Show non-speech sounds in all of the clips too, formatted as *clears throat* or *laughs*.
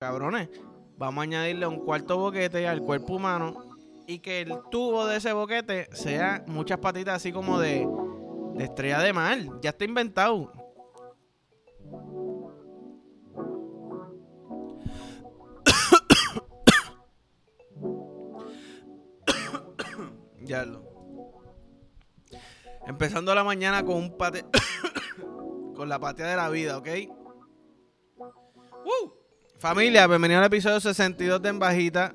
cabrones, vamos a añadirle un cuarto boquete al cuerpo humano y que el tubo de ese boquete sea muchas patitas así como de, estrella de mar. Ya está inventado. *coughs* ya lo. Empezando la mañana con un pate. *coughs* con la patia de la vida, ¿ok? ¡Woo! Familia, bienvenido al episodio 62 de En Bajita.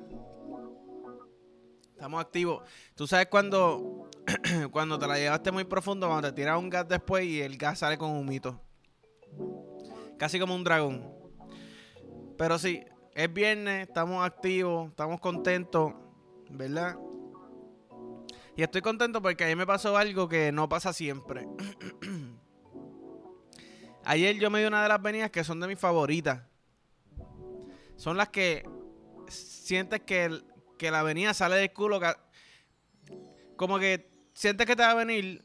Estamos activos. Tú sabes cuando, *clears throat* cuando te la llevaste muy profundo, cuando te tiras un gas después y el gas sale con un mito. Casi como un dragón. Pero sí, es viernes, estamos activos, estamos contentos, ¿verdad? Y estoy contento porque a mí me pasó algo que no pasa siempre. *clears throat* Ayer yo me di una de las venidas que son de mis favoritas. Son las que sientes que, que la avenida sale del culo. Como que sientes que te va a venir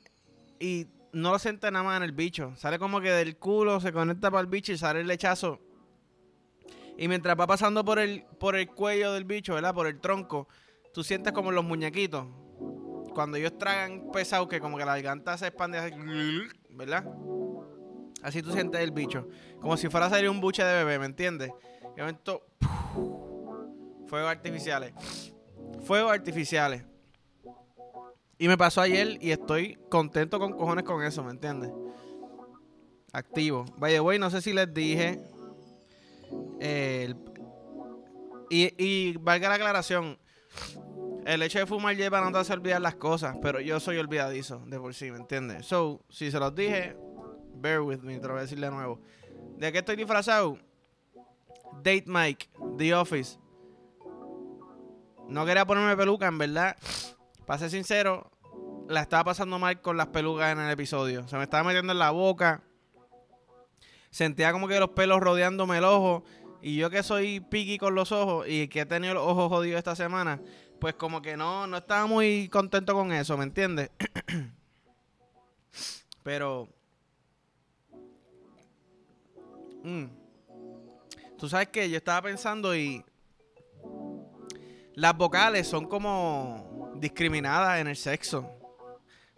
y no lo sientes nada más en el bicho. Sale como que del culo, se conecta para el bicho y sale el lechazo. Y mientras va pasando por el, por el cuello del bicho, ¿verdad? Por el tronco, tú sientes como los muñequitos. Cuando ellos tragan pesado, que como que la garganta se expande así, ¿verdad? Así tú sientes el bicho. Como si fuera a salir un buche de bebé, ¿me entiendes? De momento, fuegos artificiales. Fuegos artificiales. Y me pasó ayer y estoy contento con cojones con eso, ¿me entiendes? Activo. Vaya, güey, no sé si les dije. y, y valga la aclaración. El hecho de fumar lleva no te hace olvidar las cosas, pero yo soy olvidadizo de por sí, ¿me entiendes? So, si se los dije, bear with me, te lo voy a decir de nuevo. ¿De qué estoy disfrazado? Date Mike, The Office. No quería ponerme peluca, en verdad. Para ser sincero, la estaba pasando mal con las pelucas en el episodio. Se me estaba metiendo en la boca. Sentía como que los pelos rodeándome el ojo. Y yo que soy piqui con los ojos y que he tenido los ojos jodidos esta semana, pues como que no, no estaba muy contento con eso, ¿me entiendes? *clears throat* Pero... Mm, Tú sabes que yo estaba pensando y las vocales son como discriminadas en el sexo.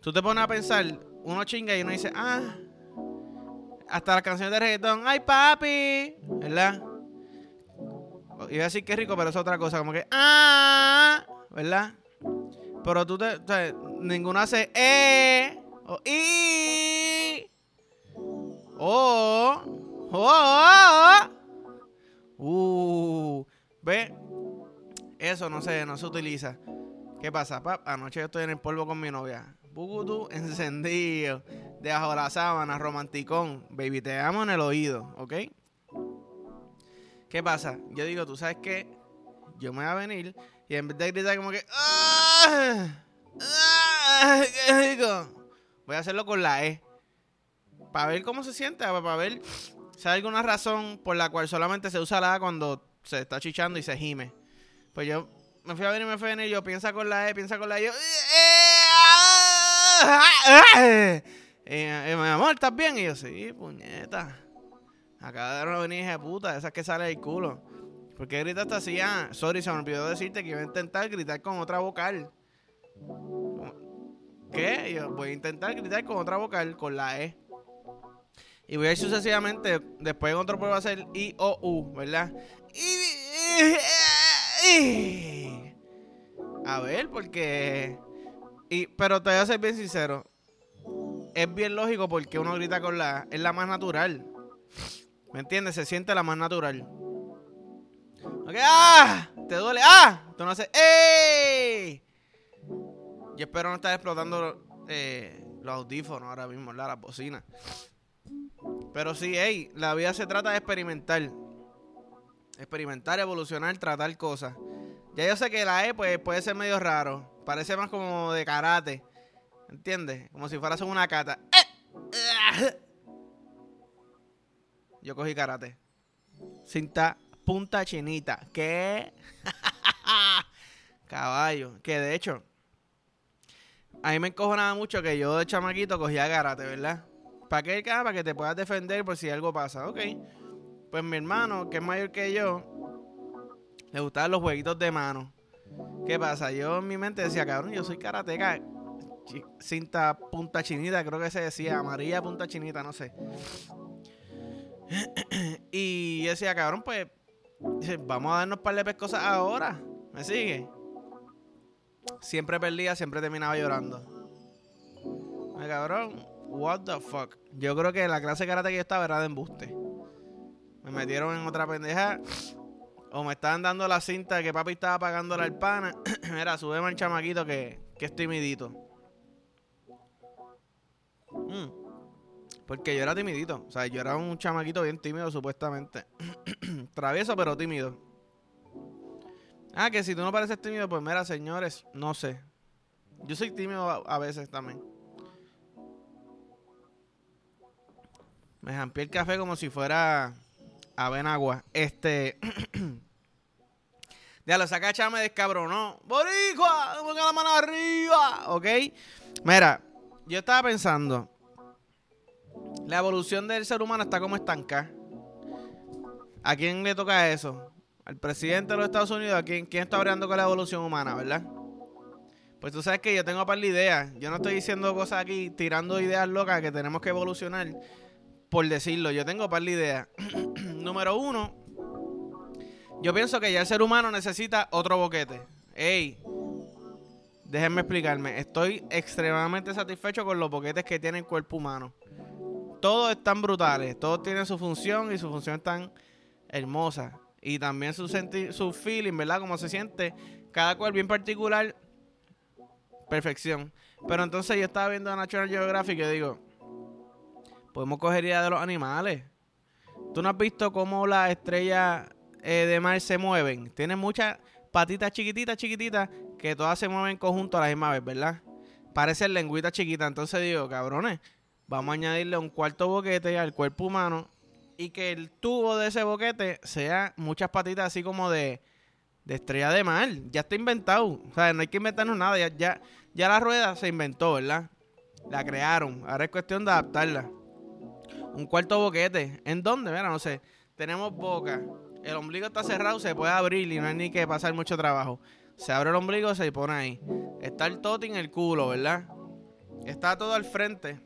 Tú te pones a pensar, uno chinga y uno dice, ah, hasta las canciones de reggaetón, ay papi, ¿verdad? Iba a decir que rico, pero es otra cosa, como que, ah, ¿verdad? Pero tú te, o ninguno hace eh, o i, o, o, uh, ve, eso no se, no se utiliza. ¿Qué pasa, pap? Anoche yo estoy en el polvo con mi novia. Bugutu *laughs* encendido, debajo de la sábana, romanticón. Baby, te amo en el oído, ¿ok? ¿Qué pasa? Yo digo, ¿tú sabes qué? Yo me voy a venir y en vez de gritar como que... ¡Ah! ¡Ah! *laughs* ¿Qué digo? Voy a hacerlo con la E. Para ver cómo se siente, para ver si hay alguna razón por la cual solamente se usa la A cuando se está chichando y se gime. Pues yo me fui a venir y me fui a venir. Yo piensa con la E, piensa con la E. Yo, eh, eh, mi amor, ¿estás bien? Y yo, sí, puñeta. Acaba de una venida de puta, esas que sale del culo. ¿Por qué gritaste así? Ah, sorry, se me olvidó decirte que iba a intentar gritar con otra vocal. ¿Qué? Yo voy a intentar gritar con otra vocal, con la E. Y voy a ir sucesivamente. Después en otro puedo hacer I, O, U, ¿verdad? A ver, porque. Y, pero te voy a ser bien sincero. Es bien lógico porque uno grita con la. Es la más natural. ¿Me entiendes? Se siente la más natural. Ok, ¡ah! ¿Te duele? ¡ah! Tú no haces ¡ey! Yo espero no estar explotando eh, los audífonos ahora mismo, ¿verdad? Las bocinas. Pero sí, hey, la vida se trata de experimentar. Experimentar, evolucionar, tratar cosas. Ya yo sé que la E pues, puede ser medio raro. Parece más como de karate. ¿Entiendes? Como si fueras una cata. Yo cogí karate. Cinta punta chinita. ¿Qué? *laughs* Caballo. Que de hecho, a mí me encojonaba mucho que yo de chamaquito cogía karate, ¿verdad? ¿Para qué? Para que te puedas defender por si algo pasa. Ok. Pues mi hermano, que es mayor que yo, Le gustaban los jueguitos de mano. ¿Qué pasa? Yo en mi mente decía, cabrón, yo soy karateca. Cinta punta chinita, creo que se decía, amarilla punta chinita, no sé. *clears throat* y decía, cabrón, pues, vamos a darnos un par de pescosas ahora. ¿Me sigue? Siempre perdía, siempre terminaba llorando. Me cabrón, what the fuck. Yo creo que la clase karate que yo estaba era de embuste. Me metieron en otra pendeja. O me estaban dando la cinta que papi estaba pagando la alpana. *clears throat* Mira, sube al chamaquito que, que es timidito. Mm. Porque yo era timidito. O sea, yo era un chamaquito bien tímido, supuestamente. *clears throat* Travieso, pero tímido. Ah, que si tú no pareces tímido, pues mira, señores, no sé. Yo soy tímido a, veces también. Me jampé el café como si fuera Avenagua. Este. Ya lo saca chame descabronó. ¡Boricua! ¡Ponga la mano arriba! ¿Ok? Mira, yo estaba pensando. La evolución del ser humano está como estancada. ¿A quién le toca eso? ¿Al presidente de los Estados Unidos? ¿A quién, quién está hablando con la evolución humana, verdad? Pues tú sabes que yo tengo un par de ideas. Yo no estoy diciendo cosas aquí, tirando ideas locas que tenemos que evolucionar. Por decirlo, yo tengo par de ideas. *clears throat* Número uno, yo pienso que ya el ser humano necesita otro boquete. Ey, déjenme explicarme. Estoy extremadamente satisfecho con los boquetes que tiene el cuerpo humano. Todos están brutales, todos tienen su función y su función es tan hermosa. Y también su, su feeling, ¿verdad? Como se siente. Cada cual bien particular. Perfección. Pero entonces yo estaba viendo National Geographic y digo, podemos coger idea de los animales. ¿Tú no has visto cómo las estrellas eh, de mar se mueven? Tienen muchas patitas chiquititas, chiquititas, que todas se mueven en conjunto a la misma vez, ¿verdad? Parecen lengüitas chiquitas. Entonces digo, cabrones, vamos a añadirle un cuarto boquete al cuerpo humano y que el tubo de ese boquete sea muchas patitas así como de, de estrella de mar. Ya está inventado. O sea, no hay que inventarnos nada. Ya, ya, ya la rueda se inventó, ¿verdad? La crearon. Ahora es cuestión de adaptarla. Un cuarto boquete. ¿En dónde? Mira, no sé. Tenemos boca. El ombligo está cerrado, se puede abrir y no hay ni que pasar mucho trabajo. Se abre el ombligo, se pone ahí. Está el toti en el culo, ¿verdad? Está todo al frente.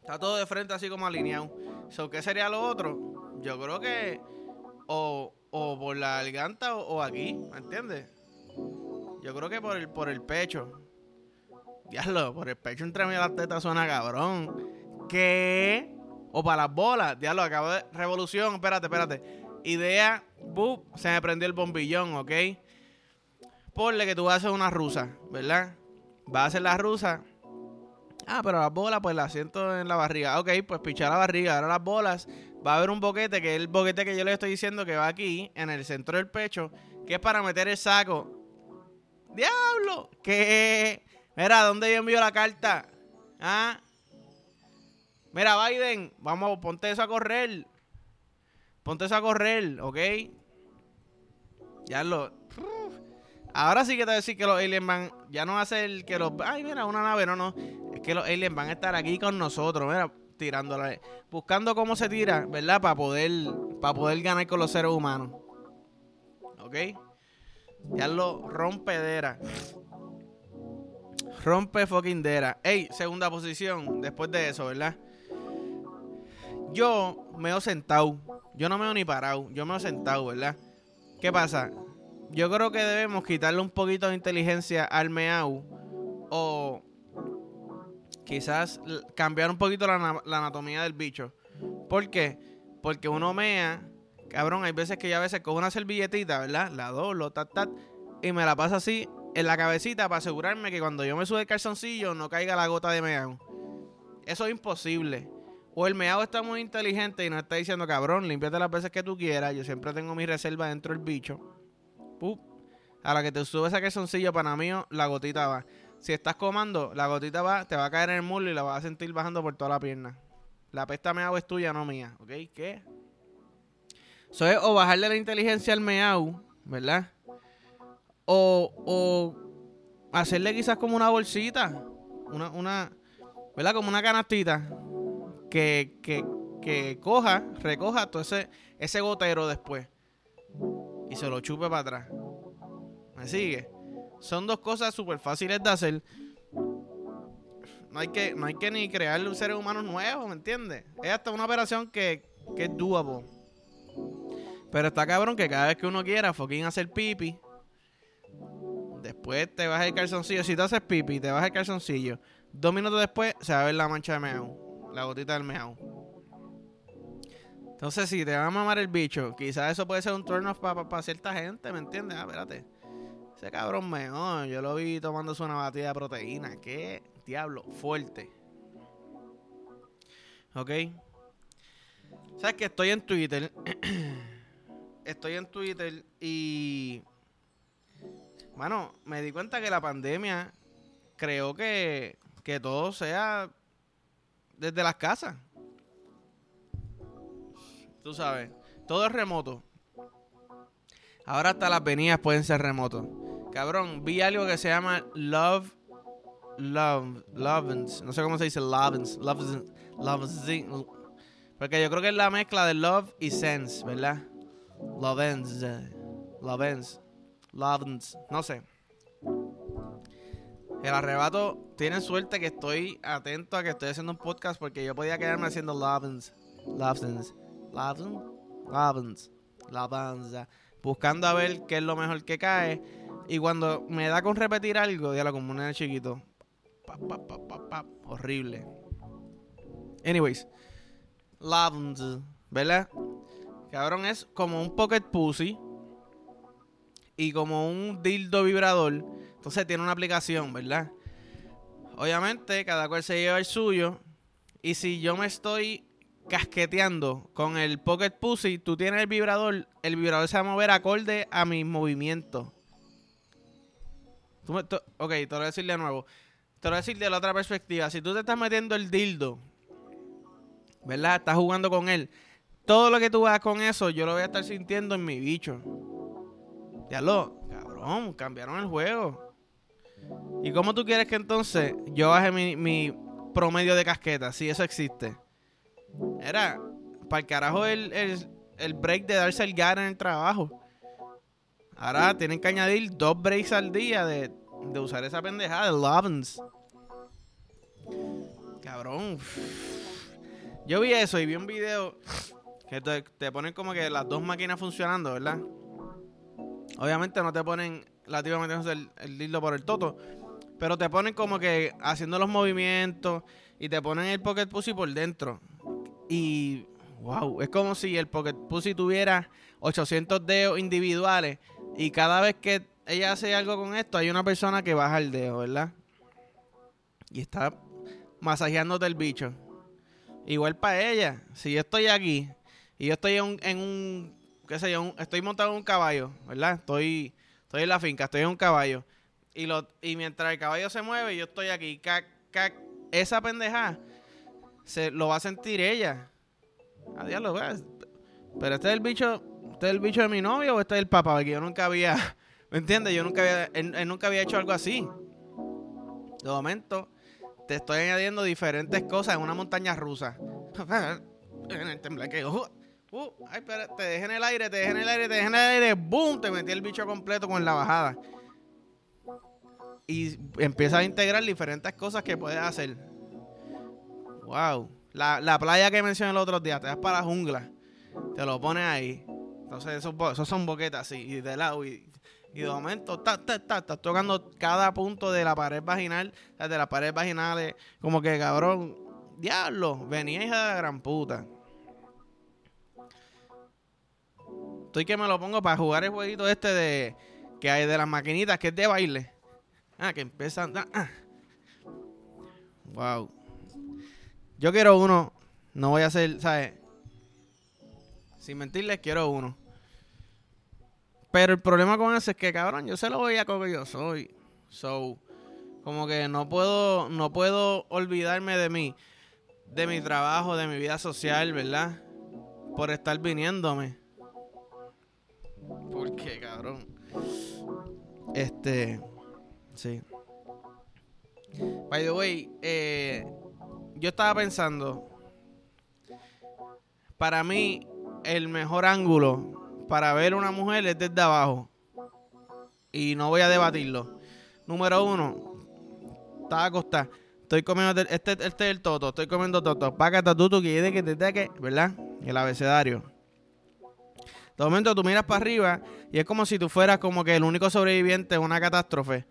Está todo de frente así como alineado. So, ¿Qué sería lo otro? Yo creo que o, o por la garganta o, aquí, ¿me entiendes? Yo creo que por el, por el pecho. Diablo, por el pecho entre de las tetas suena cabrón. ¿Qué? O para las bolas. Diablo, acabo de. Revolución, espérate, espérate. Idea, bup, se me prendió el bombillón, ¿ok? Ponle que tú vas a hacer una rusa, ¿verdad? Vas a hacer la rusa Ah, pero las bolas, pues las siento en la barriga. Ok, pues pichar la barriga. Ahora las bolas, va a haber un boquete, que es el boquete que yo le estoy diciendo que va aquí, en el centro del pecho, que es para meter el saco. ¡Diablo! ¿Qué? Mira, ¿dónde yo envío la carta? ¿Ah? Mira, Biden, vamos, ponte eso a correr. Ponte eso a correr, ¿ok? Ya lo. Ahora sí que te voy a decir que los aliens van. Ya no va a ser que los. Ay, mira, una nave, no, no que los aliens van a estar aquí con nosotros, mira, tirándola, buscando cómo se tira, ¿verdad? Para poder, para poder ganar con los seres humanos. ¿Ok? Ya lo rompedera. Rompe fucking dera. Ey, segunda posición, después de eso, ¿verdad? Yo me he sentado. Yo no me he ni parado. Yo me he sentado, ¿verdad? ¿Qué pasa? Yo creo que debemos quitarle un poquito de inteligencia al meau. O quizás cambiar un poquito la, anatomía del bicho. ¿Por qué? Porque uno mea, cabrón, hay veces que yo a veces cojo una servilletita, ¿verdad? La doblo, tat, tat, y me la paso así en la cabecita para asegurarme que cuando yo me sube el calzoncillo no caiga la gota de meao. Eso es imposible. O el meao está muy inteligente y no está diciendo, cabrón, límpiate las veces que tú quieras. Yo siempre tengo mi reserva dentro del bicho. A la que te sube ese calzoncillo, para mí, la gotita va si estás comando, la gotita va, te va a caer en el muslo y la vas a sentir bajando por toda la pierna. La pesta meao es tuya, no mía. ¿Ok? ¿Qué? Eso es o bajarle la inteligencia al meao, ¿verdad? O, o hacerle quizás como una bolsita. Una, una, ¿verdad? Como una canastita. Que, que, que coja, recoja todo ese, ese gotero después. y se lo chupe para atrás. ¿Me sigue? Son dos cosas súper fáciles de hacer. No hay, que, no hay que ni crear seres humanos nuevos, ¿me entiendes? Es hasta una operación que, que es doable. Pero está cabrón que cada vez que uno quiera fucking hacer pipi, después te vas el calzoncillo. Si te haces pipi, te vas el calzoncillo. Dos minutos después se va a ver la mancha de. La gotita del meao. Entonces, si te va a mamar el bicho, quizás eso puede ser un turn off para cierta gente, ¿me entiendes? Ah, espérate. Ese cabrón mejor. Yo lo vi tomándose una batida de proteína. Qué diablo, fuerte. ¿Ok? ¿Sabes que estoy en Twitter? *clears throat* estoy en Twitter y... Bueno, me di cuenta que la pandemia creó que, que todo sea desde las casas. Tú sabes, todo es remoto. Ahora hasta las venidas pueden ser remotos. Cabrón, vi algo que se llama Love. Love. Lovens. No sé cómo se dice Lovens. Lovens. Lovens. Porque yo creo que es la mezcla de Love y Sense, ¿verdad? Lovens. Lovens. Lovens. No sé. El arrebato tiene suerte que estoy atento a que estoy haciendo un podcast porque yo podía quedarme haciendo Lovens. Lovens. Lovens. Lovens. Lovens buscando a ver qué es lo mejor que cae. Y cuando me da con repetir algo, de la comunidad chiquito, horrible. Anyways, Lavens, ¿verdad? Cabrón, es como un pocket pussy y como un dildo vibrador. Entonces tiene una aplicación, ¿verdad? Obviamente, cada cual se lleva el suyo. Y si yo me estoy casqueteando con el Pocket Pussy, tú tienes el vibrador, el vibrador se va a mover acorde a mis movimientos. ok, te lo voy a decir de nuevo. Te lo voy a decir de la otra perspectiva. Si tú te estás metiendo el dildo, ¿verdad? Estás jugando con él. Todo lo que tú hagas con eso, yo lo voy a estar sintiendo en mi bicho. Ya lo, cabrón, cambiaron el juego. ¿Y cómo tú quieres que entonces yo baje mi, mi promedio de casqueta? Si eso existe. Era, para el carajo el, el, break de darse el gar en el trabajo. Ahora tienen que añadir dos breaks al día de, usar esa pendejada de Lovens. Cabrón. Yo vi eso y vi un video que te, ponen como que las dos máquinas funcionando, ¿verdad? Obviamente no te ponen la metiéndose el, el por el toto. Pero te ponen como que haciendo los movimientos y te ponen el pocket pussy por dentro. Y, wow, es como si el Pocket Pussy tuviera 800 dedos individuales y cada vez que ella hace algo con esto, hay una persona que baja el dedo, ¿verdad? Y está masajeándote el bicho. Igual para ella, si yo estoy aquí y yo estoy en un, qué sé yo, estoy montado en un caballo, ¿verdad? Estoy, estoy en la finca, estoy en un caballo. Y, lo, y mientras el caballo se mueve, yo estoy aquí, cac, cac, esa pendejada se lo va a sentir ella. A diablo, pero este es el bicho, este es el bicho de mi novio o este es el papá, porque yo nunca había, *laughs* ¿me entiendes? Yo nunca había, él, nunca había hecho algo así. De momento, te estoy añadiendo diferentes cosas en una montaña rusa. *laughs* en el. Uh, te dejé en el aire, te dejé en el aire, te dejé en el aire, ¡boom! Te metí el bicho completo con la bajada. Y empiezas a integrar diferentes cosas que puedes hacer. Wow. La, playa que mencioné el otro día, te das para la jungla, te lo pones ahí. Entonces, esos, son boquetas así, y de lado, y, de momento, estás tocando cada punto de la pared vaginal, de las paredes vaginales, como que cabrón, diablo, venía hija de la gran puta. Estoy que me lo pongo para jugar el jueguito este de que hay de las maquinitas, que es de baile. Ah, que empiezan. Ah, Wow. Yo quiero uno. No voy a hacer, ¿sabes? Sin mentirles, quiero uno. Pero el problema con eso es que, cabrón, yo se lo voy a como yo soy. So, como que no puedo, no puedo olvidarme de mí, de mi trabajo, de mi vida social, ¿verdad? Por estar viniéndome. ¿Por qué, cabrón? Este, sí. By the way, eh, yo estaba pensando, para mí, el mejor ángulo para ver una mujer es desde abajo. Y no voy a debatirlo. Número uno, estaba acostada. Estoy comiendo, este, este es el toto, estoy comiendo toto. Págata tutu, que que te que, ¿verdad? El abecedario. De momento tú miras para arriba y es como si tú fueras como que el único sobreviviente de una catástrofe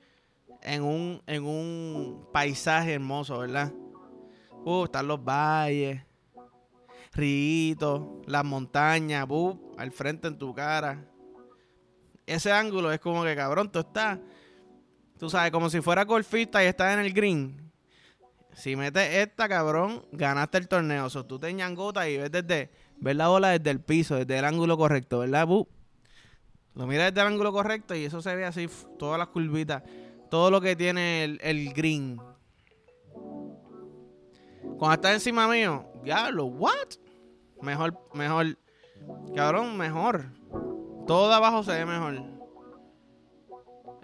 en un, en un paisaje hermoso, ¿verdad? Uh, están los valles, ríos, las montañas, uh, al frente en tu cara. Ese ángulo es como que cabrón, tú estás, tú sabes, como si fuera golfista y estás en el green. Si metes esta, cabrón, ganaste el torneo. O sea, tú te ñangotas y ves desde ver la bola desde el piso, desde el ángulo correcto, ¿verdad? Lo miras desde el ángulo correcto y eso se ve así, todas las curvitas, todo lo que tiene el, green. Cuando estás encima mío, diablo, what? Mejor, mejor, cabrón, mejor. Todo de abajo se ve mejor.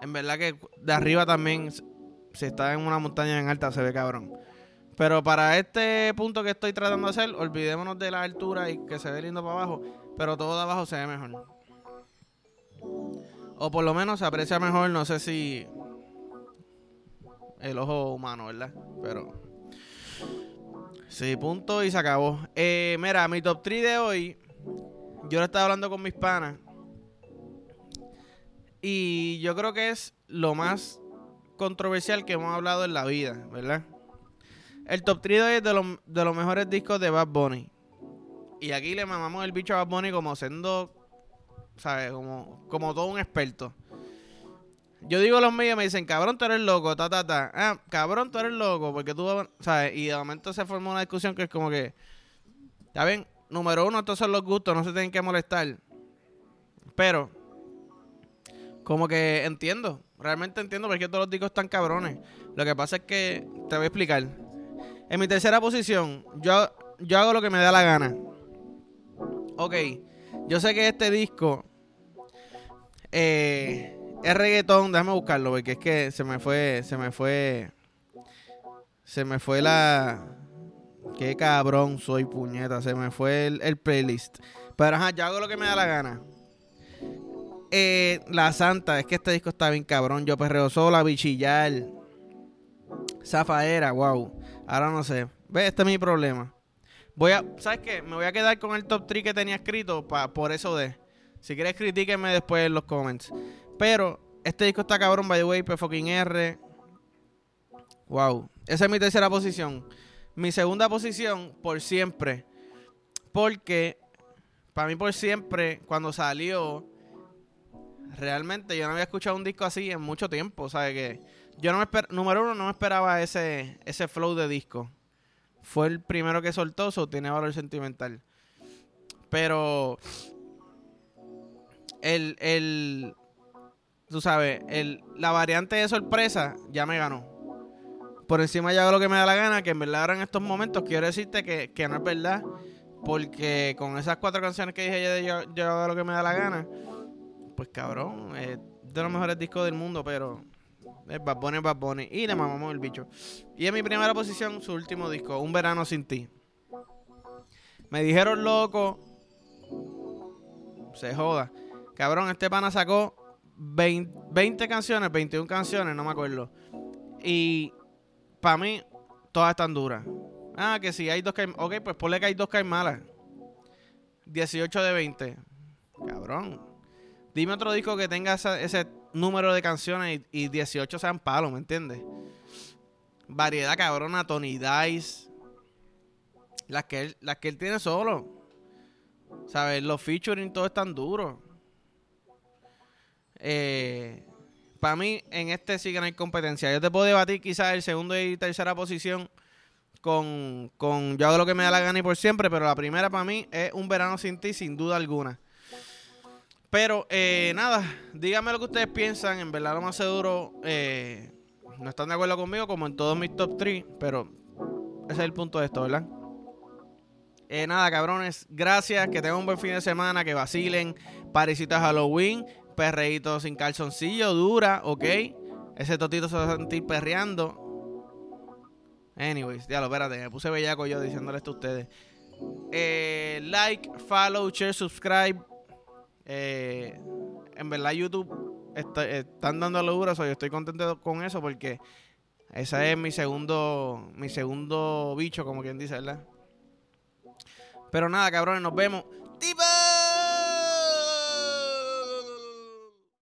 En verdad que de arriba también, si está en una montaña en alta, se ve cabrón. Pero para este punto que estoy tratando de hacer, olvidémonos de la altura y que se ve lindo para abajo. Pero todo de abajo se ve mejor. O por lo menos se aprecia mejor, no sé si el ojo humano, ¿verdad? Pero... Sí, punto y se acabó. Eh, mira, mi top 3 de hoy, yo lo estaba hablando con mis panas. Y yo creo que es lo más controversial que hemos hablado en la vida, ¿verdad? El top 3 es de, de los mejores discos de Bad Bunny. Y aquí le mamamos el bicho a Bad Bunny como siendo, ¿sabes? Como, como todo un experto. Yo digo los míos me dicen, cabrón, tú eres loco, ta, ta, ta. Ah, cabrón, tú eres loco, porque tú, ¿sabes? Y de momento se forma una discusión que es como que, ya ven, número uno, estos son los gustos, no se tienen que molestar. Pero, como que entiendo, realmente entiendo porque todos los discos están cabrones. Lo que pasa es que, te voy a explicar. En mi tercera posición, yo, yo hago lo que me da la gana. Ok, yo sé que este disco eh, es reggaetón, déjame buscarlo porque es que se me fue, se me fue, se me fue la... Qué cabrón soy, puñeta, se me fue el, playlist. Pero ajá, yo hago lo que me da la gana. Eh, la Santa, es que este disco está bien cabrón. Yo perreo sola, bichillar. Zafaera, wow. Ahora no sé. Ve, este es mi problema. Voy a, ¿sabes qué? Me voy a quedar con el top 3 que tenía escrito pa, por eso de. Si quieres, critíquenme después en los comments. Pero este disco está cabrón, by the way, P fucking R. Wow. Esa es mi tercera posición. Mi segunda posición, por siempre. Porque, para mí, por siempre, cuando salió, realmente yo no había escuchado un disco así en mucho tiempo. ¿Sabes qué? Yo no me número uno, no me esperaba ese, ese flow de disco. Fue el primero que soltó, so tiene valor sentimental. Pero el, el tú sabes, el, la variante de sorpresa ya me ganó. Por encima ya hago lo que me da la gana, que en verdad ahora en estos momentos quiero decirte que, que no es verdad. Porque con esas cuatro canciones que dije yo, yo, hago lo que me da la gana, pues cabrón, es de los mejores discos del mundo, pero es Bad Bunny, Bad Bunny. Y le mamamos el bicho. Y en mi primera posición, su último disco, Un Verano Sin Ti. Me dijeron loco. Se joda. Cabrón, este pana sacó 20, canciones, 21 canciones, no me acuerdo. Y para mí, todas están duras. Ah, que si hay dos que. Ok, pues ponle que hay dos que hay malas. 18 de 20. Cabrón. Dime otro disco que tenga ese número de canciones y, 18 sean palos, ¿me entiendes? Variedad cabrona, Tony Dice. Las que él, las que él tiene solo. ¿Sabes? Los featuring todos están duros. Eh, para mí, en este sí que hay competencia. Yo te puedo debatir quizás el segundo y tercera posición con, con yo hago lo que me da la gana y por siempre, pero la primera para mí es un verano sin ti, sin duda alguna. Pero eh, nada, díganme lo que ustedes piensan. En verdad, lo más seguro eh, no están de acuerdo conmigo, como en todos mis top 3. Pero ese es el punto de esto, ¿verdad? Eh, nada, cabrones, gracias. Que tengan un buen fin de semana. Que vacilen. Parisita Halloween. Perreíto sin calzoncillo, dura, ok. Ese totito se va a sentir perreando. Anyways, ya lo espérate, me puse bellaco yo diciéndole esto a ustedes. like, follow, share, subscribe Eh, en verdad YouTube está- están dando duro, yo estoy contento con eso porque ese es mi segundo, mi segundo bicho, como quien dice, ¿verdad? Pero nada, cabrones, nos vemos.